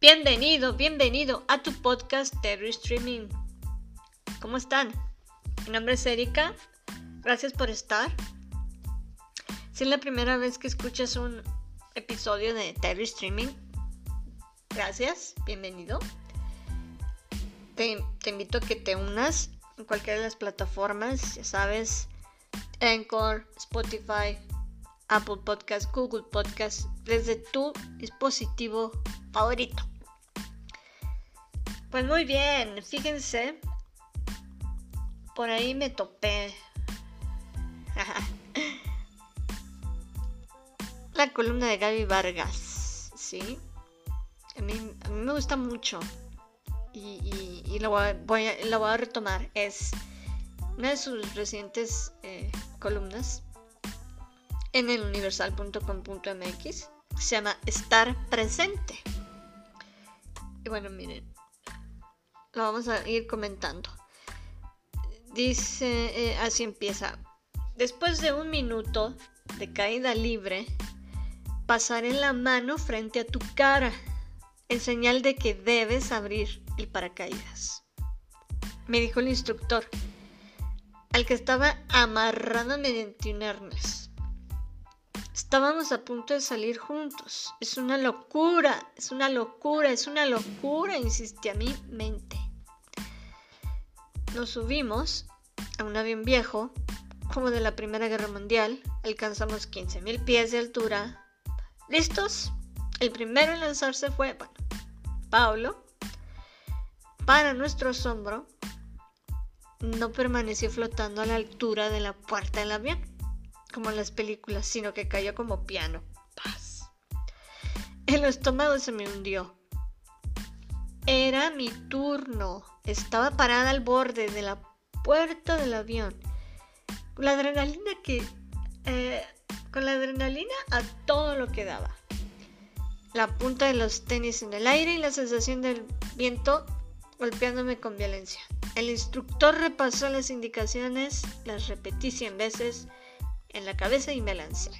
Bienvenido, bienvenido a tu podcast Terry Streaming. ¿Cómo están? Mi nombre es Erika. Gracias por estar. Si es la primera vez que escuchas un episodio de Terry Streaming, gracias, bienvenido. Te, invito a que te unas en cualquiera de las plataformas, ya sabes, Anchor, Spotify, Apple Podcast, Google Podcast, desde tu dispositivo favorito. Pues muy bien, fíjense, por ahí me topé la columna de Gaby Vargas, ¿sí? A mí, me gusta mucho y, la, voy a, a, retomar. Es una de sus recientes eh, columnas en el universal.com.mx. Se llama Estar presente. Y bueno, miren, lo vamos a ir comentando. Dice, eh, así empieza. Después de un minuto de caída libre, pasaré la mano frente a tu cara, en señal de que debes abrir el paracaídas. Me dijo el instructor, al que estaba amarrado mediante un arnés. Estábamos a punto de salir juntos. Es una locura, es una locura, es una locura, insistía mi mente. Nos subimos a un avión viejo, como de la Primera Guerra Mundial. Alcanzamos 15.000 pies de altura. ¿Listos? El primero en lanzarse fue, bueno, Pablo. Para nuestro asombro, no permaneció flotando a la altura de la puerta del avión, como en las películas, sino que cayó como piano. Paz. El estómago se me hundió. Era mi turno. Estaba parada al borde de la puerta del avión. Con la adrenalina que... Eh, con la adrenalina a todo lo que daba. La punta de los tenis en el aire y la sensación del viento golpeándome con violencia. El instructor repasó las indicaciones, las repetí cien veces en la cabeza y me lancé.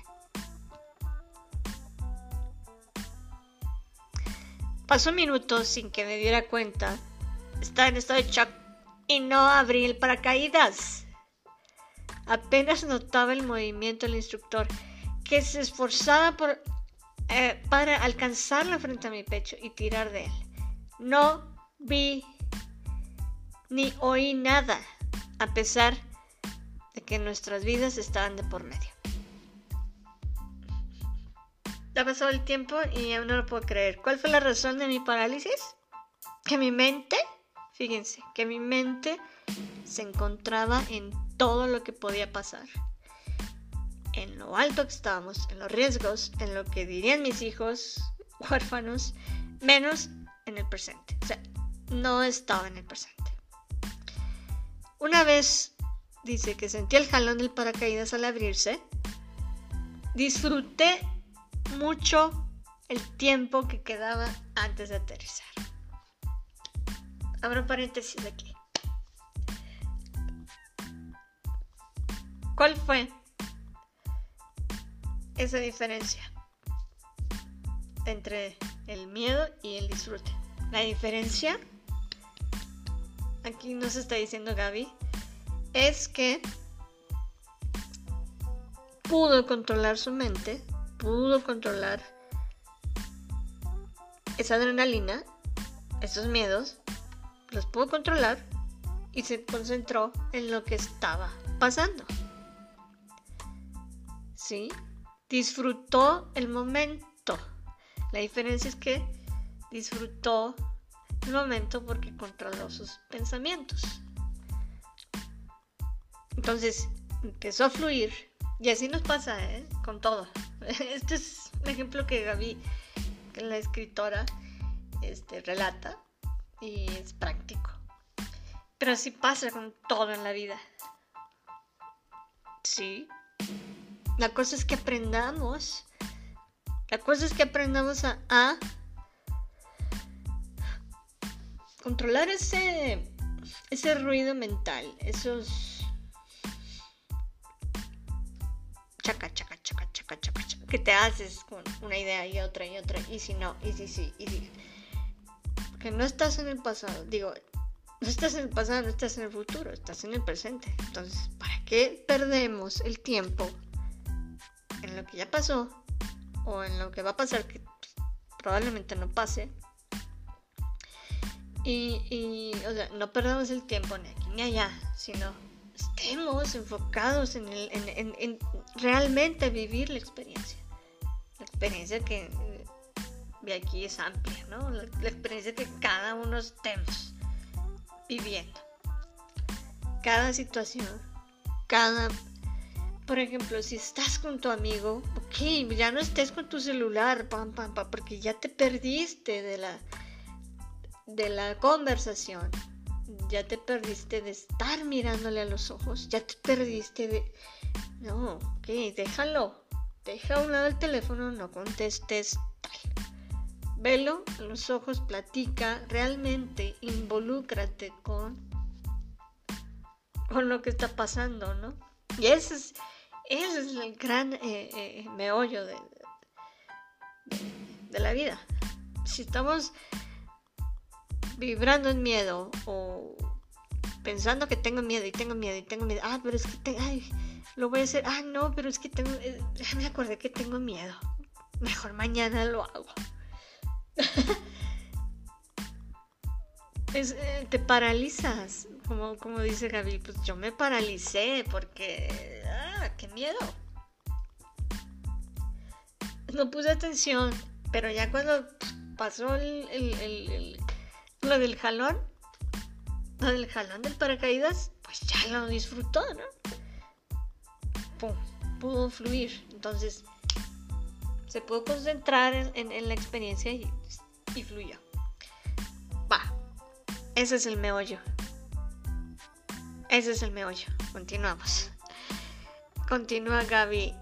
Pasó un minuto sin que me diera cuenta. Estaba en estado de shock y no abrí el paracaídas. Apenas notaba el movimiento del instructor, que se esforzaba por, eh, para alcanzarla frente a mi pecho y tirar de él. No vi ni oí nada, a pesar de que nuestras vidas estaban de por medio. Ha pasado el tiempo y aún no lo puedo creer. ¿Cuál fue la razón de mi parálisis? Que mi mente, fíjense, que mi mente se encontraba en todo lo que podía pasar. En lo alto que estábamos, en los riesgos, en lo que dirían mis hijos huérfanos, menos en el presente. O sea, no estaba en el presente. Una vez dice que sentí el jalón del paracaídas al abrirse, disfruté mucho el tiempo que quedaba antes de aterrizar. Abro paréntesis aquí. ¿Cuál fue esa diferencia entre el miedo y el disfrute? La diferencia, aquí nos está diciendo Gaby, es que pudo controlar su mente pudo controlar esa adrenalina, esos miedos, los pudo controlar y se concentró en lo que estaba pasando. ¿Sí? Disfrutó el momento. La diferencia es que disfrutó el momento porque controló sus pensamientos. Entonces empezó a fluir y así nos pasa, ¿eh? Con todo. Este es un ejemplo que Gaby, que la escritora, este, relata y es práctico. Pero así pasa con todo en la vida. Sí. La cosa es que aprendamos. La cosa es que aprendamos a, a controlar ese, ese ruido mental, esos chaca, chaca, chaca, chaca, chaca, chaca, que te haces con una idea y otra y otra, y si no, y si sí, y si. Porque no estás en el pasado. Digo, no estás en el pasado, no estás en el futuro, estás en el presente. Entonces, ¿para qué perdemos el tiempo en lo que ya pasó o en lo que va a pasar que probablemente no pase? Y, o sea, no perdamos el tiempo ni aquí ni allá, sino estemos enfocados en, el, en, realmente vivir la experiencia. La experiencia que aquí es amplia, ¿no? La, experiencia que cada uno estemos viviendo. Cada situación, cada... Por ejemplo, si estás con tu amigo, ok, ya no estés con tu celular, pam, pam, pam, porque ya te perdiste de la, de la conversación. Ya te perdiste de estar mirándole a los ojos. Ya te perdiste de... No, ok, déjalo. Deja a un lado el teléfono, no contestes. Velo a los ojos, platica, realmente involúcrate con, con lo que está pasando, ¿no? Y ese es, ese es el gran eh, eh, meollo de, de la vida. Si estamos vibrando en miedo o pensando que tengo miedo y tengo miedo y tengo miedo, ah, pero es que ay, lo voy a hacer, ah, no, pero es que tengo, eh, me acordé que tengo miedo, mejor mañana lo hago. Eh, te paralizas, como, como dice Gaby, pues yo me paralicé porque, ah, qué miedo. No puse atención, pero ya cuando pasó el, lo del jalón, lo del jalón del paracaídas, pues ya lo disfrutó, ¿no? Pum, pudo fluir. Entonces, se pudo concentrar en, la experiencia y, y fluyó. Va, ese es el meollo. Ese es el meollo. Continuamos. Continúa Gaby.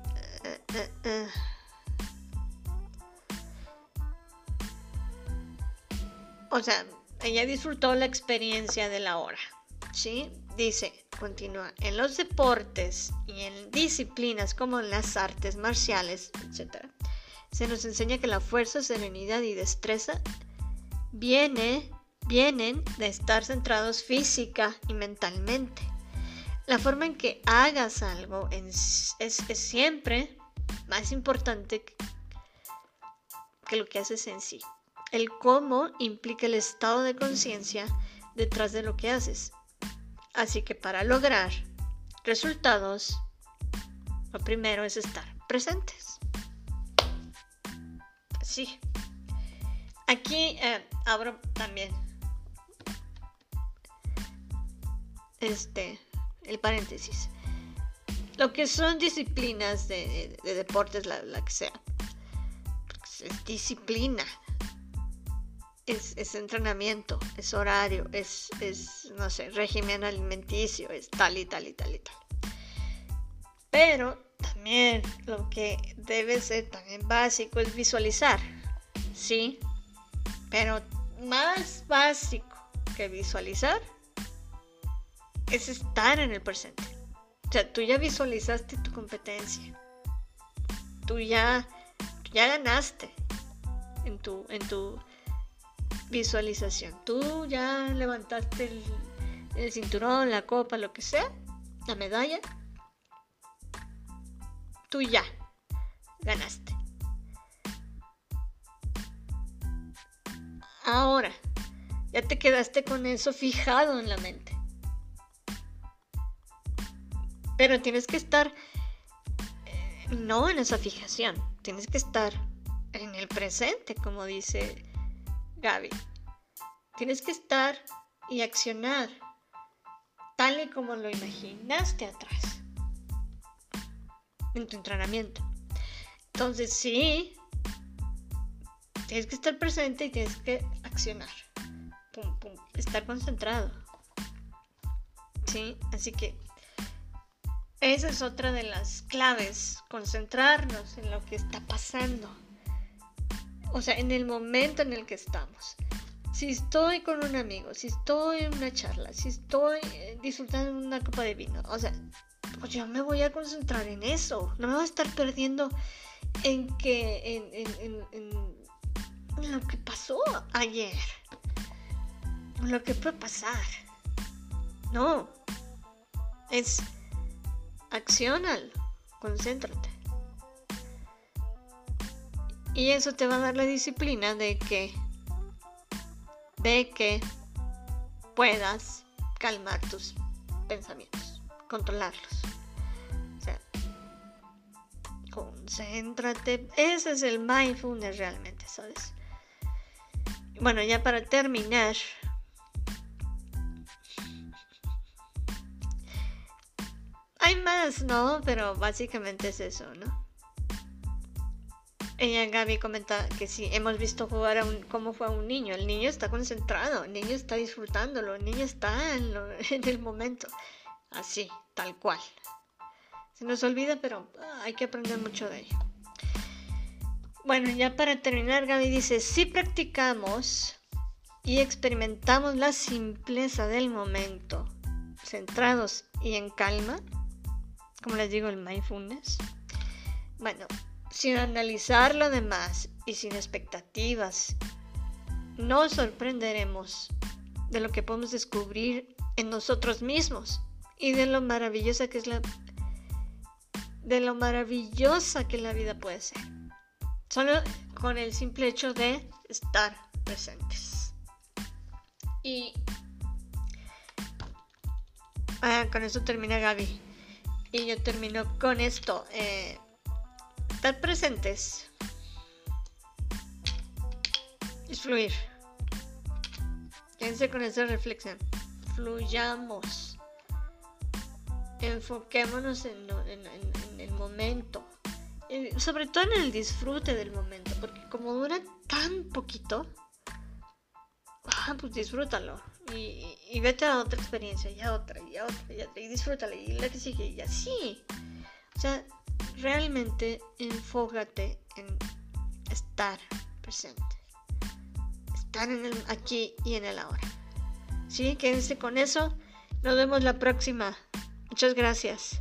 O sea, ella disfrutó la experiencia de la hora. ¿Sí? Dice, continúa, en los deportes y en disciplinas como en las artes marciales, etc., se nos enseña que la fuerza, serenidad y destreza viene, vienen de estar centrados física y mentalmente. La forma en que hagas algo es, es, siempre más importante que lo que haces en sí. El cómo implica el estado de conciencia detrás de lo que haces. Así que para lograr resultados, lo primero es estar presentes. Sí. Aquí eh, abro también este el paréntesis. Lo que son disciplinas de, deportes, la, que sea. Es disciplina. Es, es, entrenamiento, es horario, es, es, no sé, régimen alimenticio, es tal y tal y tal y tal. Pero también lo que debe ser también básico es visualizar, ¿sí? Pero más básico que visualizar es estar en el presente. O sea, tú ya visualizaste tu competencia. Tú ya, ya ganaste en tu, en tu visualización. Tú ya levantaste el, el cinturón, la copa, lo que sea, la medalla ya ganaste. Ahora, ya te quedaste con eso fijado en la mente. Pero tienes que estar eh, no en esa fijación, tienes que estar en el presente, como dice Gaby. Tienes que estar y accionar tal y como lo imaginaste atrás en tu entrenamiento. Entonces, sí, tienes que estar presente y tienes que accionar. Pum, pum, estar concentrado. Sí, así que esa es otra de las claves, concentrarnos en lo que está pasando. O sea, en el momento en el que estamos. Si estoy con un amigo, si estoy en una charla, si estoy eh, disfrutando una copa de vino, o sea, pues yo me voy a concentrar en eso. No me voy a estar perdiendo en que en, en, en, lo que pasó ayer. lo que puede pasar. No. Es accional. Concéntrate. Y eso te va a dar la disciplina de que de que puedas calmar tus pensamientos, controlarlos. Concéntrate. Ese es el mindfulness realmente, ¿sabes? Bueno, ya para terminar, hay más, ¿no? Pero básicamente es eso, ¿no? Ella, Gaby, comenta que sí, hemos visto jugar a un, cómo fue a un niño. El niño está concentrado, el niño está disfrutándolo, el niño está en, en el momento. Así, tal cual. Se nos olvida, pero ah, hay que aprender mucho de ello. Bueno, ya para terminar, Gaby dice, si practicamos y experimentamos la simpleza del momento, centrados y en calma, como les digo, el mindfulness, bueno, sin analizar lo demás y sin expectativas, nos sorprenderemos de lo que podemos descubrir en nosotros mismos y de lo maravillosa que es la de lo maravillosa que la vida puede ser. Solo con el simple hecho de estar presentes. Y ah, con eso termina Gaby. Y yo termino con esto. Eh, estar presentes. Es fluir. Quédense con esa reflexión. Fluyamos. Enfoquémonos en, en el momento sobre todo en el disfrute del momento, porque como dura tan poquito, ah, pues disfrútalo y, vete a otra experiencia y a otra y a otra y, a otra, y disfrútalo y la que sigue y así. O sea, realmente enfócate en estar presente, estar en el aquí y en el ahora. ¿Sí? Quédense con eso. Nos vemos la próxima. Muchas gracias.